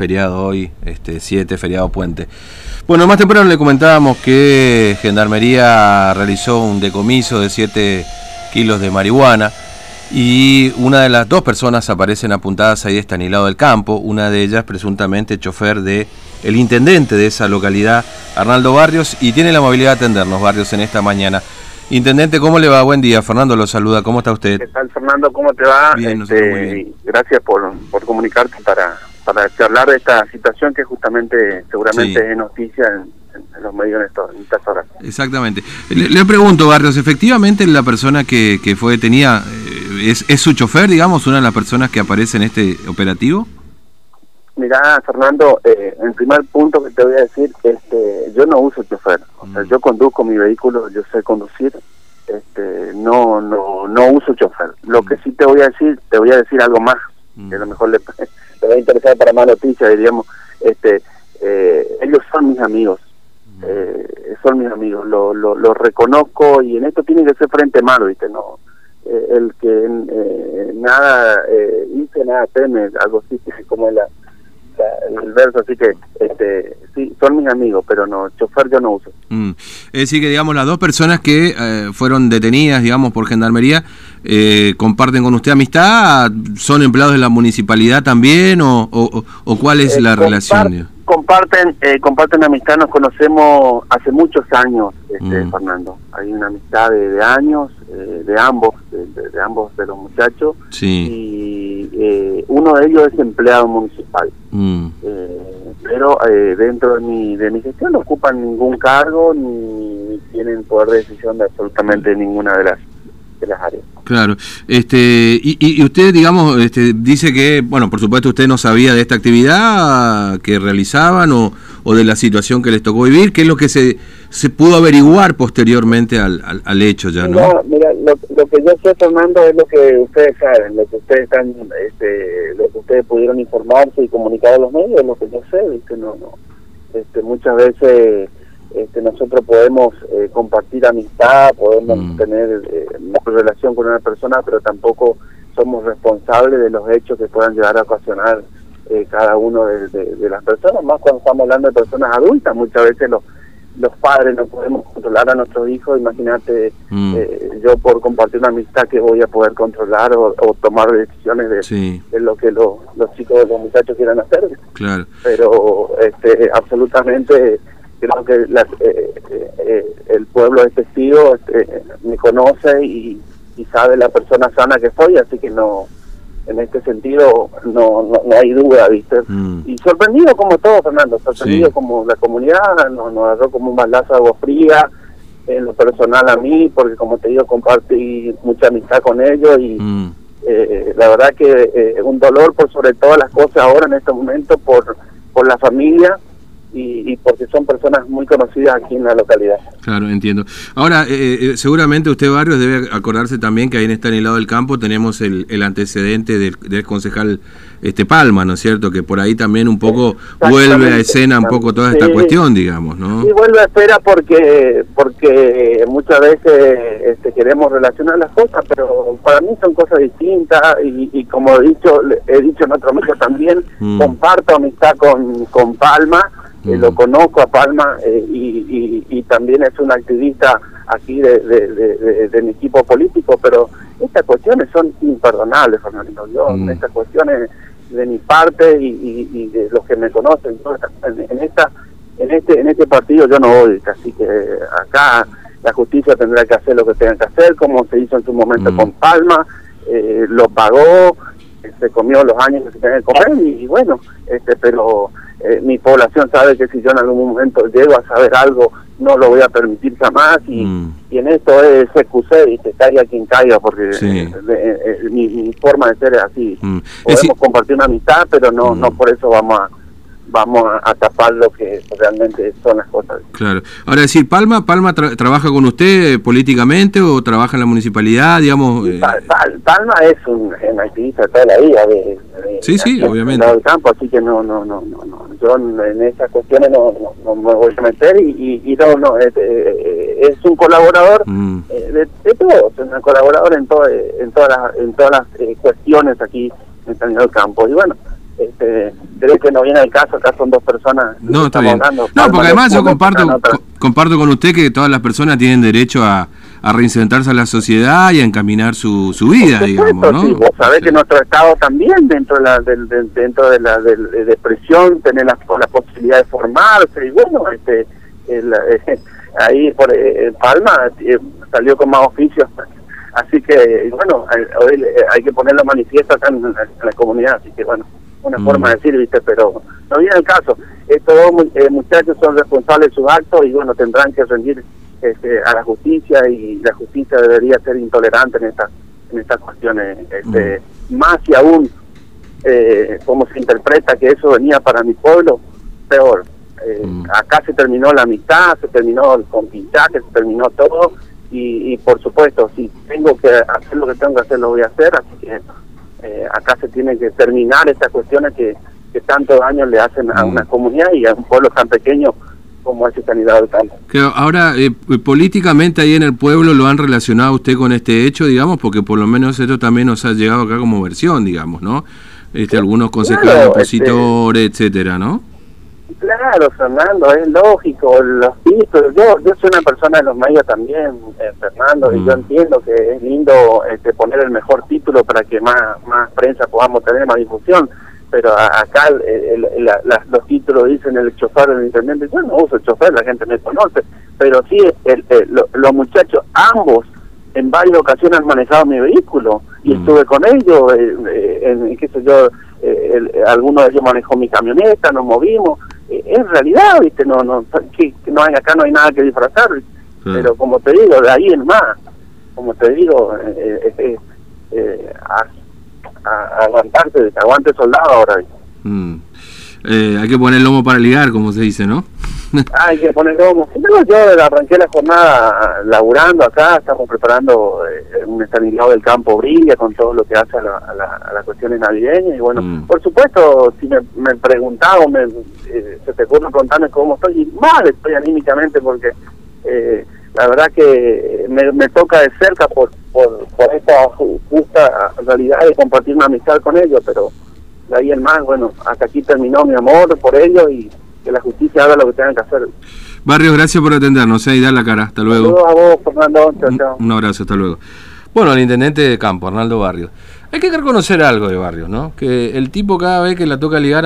feriado hoy, este 7, feriado puente. Bueno, más temprano le comentábamos que Gendarmería realizó un decomiso de 7 kilos de marihuana y una de las dos personas aparecen apuntadas ahí está en el lado del campo, una de ellas presuntamente chofer de el intendente de esa localidad, Arnaldo Barrios, y tiene la amabilidad de atendernos, Barrios, en esta mañana. Intendente, ¿cómo le va? Buen día. Fernando lo saluda. ¿Cómo está usted? ¿Qué tal, Fernando? ¿Cómo te va? Bien, este, Gracias por, por comunicarte para, para hablar de esta situación que justamente seguramente es noticia en, los medios en, estas horas. Exactamente. Le, pregunto, Barrios, ¿efectivamente la persona que, que fue detenida eh, es, es su chofer, digamos, una de las personas que aparece en este operativo? Mira, Fernando, eh, el primer punto que te voy a decir, este, yo no uso chofer, o sea, mm. yo conduzco mi vehículo, yo sé conducir, este, no, no, no uso chofer. Lo que mm. sí te voy a decir, te voy a decir algo más, que a lo mm. mejor le, va a interesar para más noticias, diríamos, este, eh, ellos son mis amigos, eh, son mis amigos, lo, lo, lo, reconozco y en esto tiene que ser frente malo, ¿viste? No, eh, el que eh, nada eh, hice, nada teme, algo así, como es la el verso, así que este, sí, son mis amigos, pero no, chofer yo no uso. Mm. Es decir, que digamos, las dos personas que eh, fueron detenidas, digamos, por gendarmería, eh, comparten con usted amistad, son empleados de la municipalidad también, o, o, cuál es eh, la relación? Comparten, comparten amistad, nos conocemos hace muchos años, este, mm. Fernando. Hay una amistad de, años, de ambos, de, ambos de los muchachos. Sí. Y uno de ellos es empleado municipal. Mm. Eh, pero eh, dentro de mi, de mi gestión no ocupan ningún cargo ni, tienen poder de decisión de absolutamente ninguna de las de las áreas. Claro, este, y, y usted, digamos, este, dice que, bueno, por supuesto usted no sabía de esta actividad que realizaban o, o de la situación que les tocó vivir, ¿qué es lo que se, se pudo averiguar posteriormente al, al, hecho ya, ¿no? no mira, lo, lo, que yo estoy tomando es lo que ustedes saben, lo que ustedes están, este, lo que ustedes pudieron informarse y comunicar a los medios, lo que yo sé, ¿viste? No, no, este, muchas veces este, nosotros podemos eh, compartir amistad, podemos mm. tener eh, una relación con una persona, pero tampoco somos responsables de los hechos que puedan llegar a ocasionar eh, cada uno de, las personas, más cuando estamos hablando de personas adultas, muchas veces los, los padres no podemos controlar a nuestros hijos, imagínate mm. eh, yo por compartir una amistad que voy a poder controlar o, tomar decisiones de, de lo que los chicos, los muchachos quieran hacer. Claro. Pero este, absolutamente creo que eh, el pueblo es testigo, este, me conoce y, y sabe la persona sana que soy, así que no en este sentido no, no, hay duda, ¿viste? Mm. Y sorprendido como todo, Fernando, sorprendido como la comunidad, nos, nos agarró como un balazo de agua fría, en lo personal a mí, porque como te digo, compartí mucha amistad con ellos y mm. eh, la verdad que eh, un dolor por sobre todas las cosas ahora en este momento por, por la familia y, porque son personas muy conocidas aquí en la localidad. Claro, entiendo. Ahora, eh, eh, seguramente usted, Barrios, debe acordarse también que ahí en este lado del campo tenemos el, el antecedente del, del, concejal este Palma, ¿no es cierto? Que por ahí también un poco vuelve a escena un poco toda esta cuestión, digamos, ¿no? Sí, vuelve a escena porque, porque muchas veces este, queremos relacionar las cosas, pero para mí son cosas distintas y, como he dicho, he dicho en otro medio también, mm. comparto amistad con, con Palma, eh, lo conozco a Palma eh, y, y, también es un activista aquí de, de, mi equipo político, pero estas cuestiones son imperdonables, Fernando. Yo, estas cuestiones de mi parte y, de los que me conocen, en, esta en este en este partido yo no voy, así que acá la justicia tendrá que hacer lo que tenga que hacer, como se hizo en su momento con Palma, eh, lo pagó, se comió los años que se tenía que comer y, bueno, este pero eh, mi población sabe que si yo en algún momento llego a saber algo, no lo voy a permitir jamás y, mm. y en esto es excusé y te caiga quien caiga porque eh, eh, mi, forma de ser es así. Mm. Podemos compartir una amistad, pero no, no mm. por eso vamos a vamos a, tapar lo que realmente son las cosas. Claro. Ahora decir, Palma, Palma trabaja con usted eh, políticamente o trabaja en la municipalidad, digamos. Eh? Palma es un, activista de toda la vida de, sí, sí, obviamente. Del campo, así que no, no, no, no, no. Yo en esas cuestiones no, no, me voy a meter y, y, no, no, es, eh, un colaborador mm. de, de todos, es un colaborador en, todo, en todas las, en todas las cuestiones aquí en el campo y bueno este, creo que no viene el caso, acá son dos personas. No, está bien. no, porque además yo comparto, comparto con usted que todas las personas tienen derecho a, a reinsertarse a la sociedad y a encaminar su, su vida, digamos, ¿no? Sí, vos sabés que nuestro Estado también, dentro de la, dentro de la de, depresión, tener la, la, posibilidad de formarse, y bueno, este el, ahí por eh, Palma eh, salió con más oficios así que bueno hoy hay que ponerlo manifiesto acá en, la comunidad así que bueno una mm. forma de decir viste pero no viene el caso estos dos eh, muchachos son responsables de sus actos y bueno tendrán que rendir este, a la justicia y la justicia debería ser intolerante en estas en estas cuestiones este, mm. más y aún eh, como se interpreta que eso venía para mi pueblo peor eh, mm. Acá se terminó la amistad, se terminó el compinchaje, se terminó todo. Y, por supuesto, si tengo que hacer lo que tengo que hacer, lo voy a hacer. Así que eh, acá se tiene que terminar estas cuestiones que, que tanto daño le hacen a mm. una comunidad y a un pueblo tan pequeño como es Sanidad del Campo. ahora, eh, políticamente ahí en el pueblo lo han relacionado usted con este hecho, digamos, porque por lo menos esto también nos ha llegado acá como versión, digamos, ¿no? Este, algunos concejales, este opositores, etcétera, ¿no? Claro, Fernando, es lógico, los yo, yo soy una persona de los medios también, eh, Fernando, y yo mm. entiendo que es lindo este, poner el mejor título para que más, más prensa podamos tener, más difusión, pero acá los títulos dicen el chofer del internet, yo no uso el chofer, la gente me conoce, pero sí el, los muchachos, ambos, en varias ocasiones han manejado mi vehículo y mm. estuve con ellos, eh, eh, en, qué sé yo, alguno de ellos manejó mi camioneta, nos movimos, en realidad, ¿viste? No, no, que, no hay, acá no hay nada que disfrazar, pero como te digo, de ahí en más, como te digo, eh, eh, eh a, a, aguantarte, aguante soldado ahora. Mm. Hay que poner el lomo para ligar, como se dice, ¿no? hay que poner lomo. Yo arranqué la jornada laburando acá, estamos preparando eh, un estabilizado del campo brilla con todo lo que hace a la, a la, a la cuestión navideña. Y bueno, mm. por supuesto, si me, me preguntaba, me, eh, se te ocurre preguntarme cómo estoy, y mal estoy anímicamente porque eh, la verdad que me, me toca de cerca por, por, por esta justa realidad de compartir una amistad con ellos, pero de ahí en más, bueno, hasta aquí terminó mi amor por ellos y que la justicia haga lo que tenga que hacer. Barrios, gracias por atendernos ¿eh? y dar la cara. Hasta luego. a vos, Fernando. Chao, Un, abrazo, hasta luego. Bueno, el intendente de campo, Arnaldo Barrios. Hay que reconocer algo de Barrios, ¿no? Que el tipo cada vez que la toca ligar